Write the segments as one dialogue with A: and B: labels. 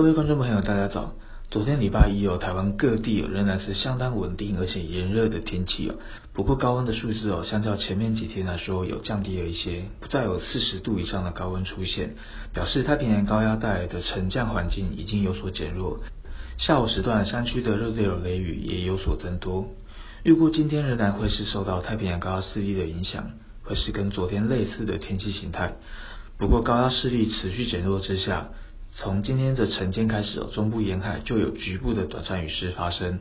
A: 各位观众朋友，大家早。昨天礼拜一哦，台湾各地仍然是相当稳定而且炎热的天气哦。不过高温的数字哦，相较前面几天来说有降低了一些，不再有四十度以上的高温出现，表示太平洋高压带来的沉降环境已经有所减弱。下午时段山区的热对流雷雨也有所增多。预估今天仍然会是受到太平洋高压势力的影响，会是跟昨天类似的天气形态。不过高压势力持续减弱之下。从今天的晨间开始，中部沿海就有局部的短暂雨势发生。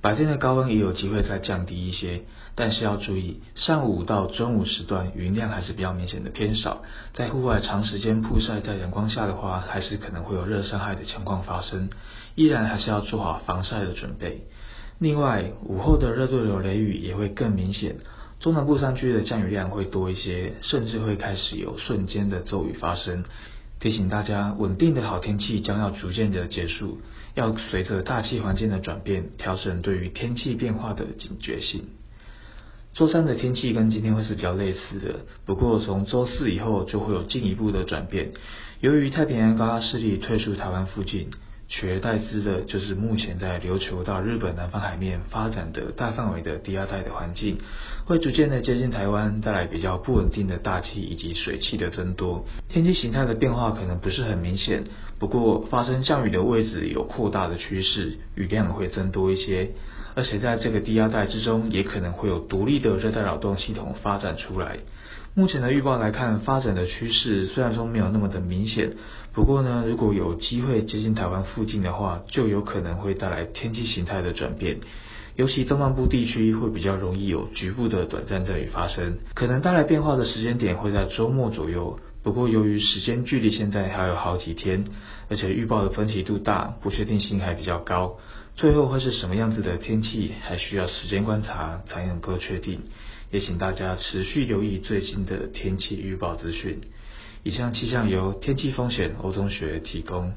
A: 白天的高温也有机会再降低一些，但是要注意，上午到中午时段云量还是比较明显的偏少，在户外长时间曝晒在阳光下的话，还是可能会有热伤害的情况发生，依然还是要做好防晒的准备。另外，午后的热对流雷雨也会更明显，中南部山区的降雨量会多一些，甚至会开始有瞬间的骤雨发生。提醒大家，稳定的好天气将要逐渐的结束，要随着大气环境的转变，调整对于天气变化的警觉性。周三的天气跟今天会是比较类似的，不过从周四以后就会有进一步的转变，由于太平洋高压势力退出台湾附近。取而代之的就是目前在琉球到日本南方海面发展的大范围的低压带的环境，会逐渐的接近台湾，带来比较不稳定的大气以及水汽的增多。天气形态的变化可能不是很明显，不过发生降雨的位置有扩大的趋势，雨量会增多一些。而且在这个低压带之中，也可能会有独立的热带扰动系统发展出来。目前的预报来看，发展的趋势虽然说没有那么的明显，不过呢，如果有机会接近台湾附近的话，就有可能会带来天气形态的转变。尤其东半部地区会比较容易有局部的短暂阵雨发生，可能带来变化的时间点会在周末左右。不过由于时间距离现在还有好几天，而且预报的分歧度大，不确定性还比较高，最后会是什么样子的天气，还需要时间观察才能够确定。也请大家持续留意最新的天气预报资讯。以上气象由天气风险欧中学提供。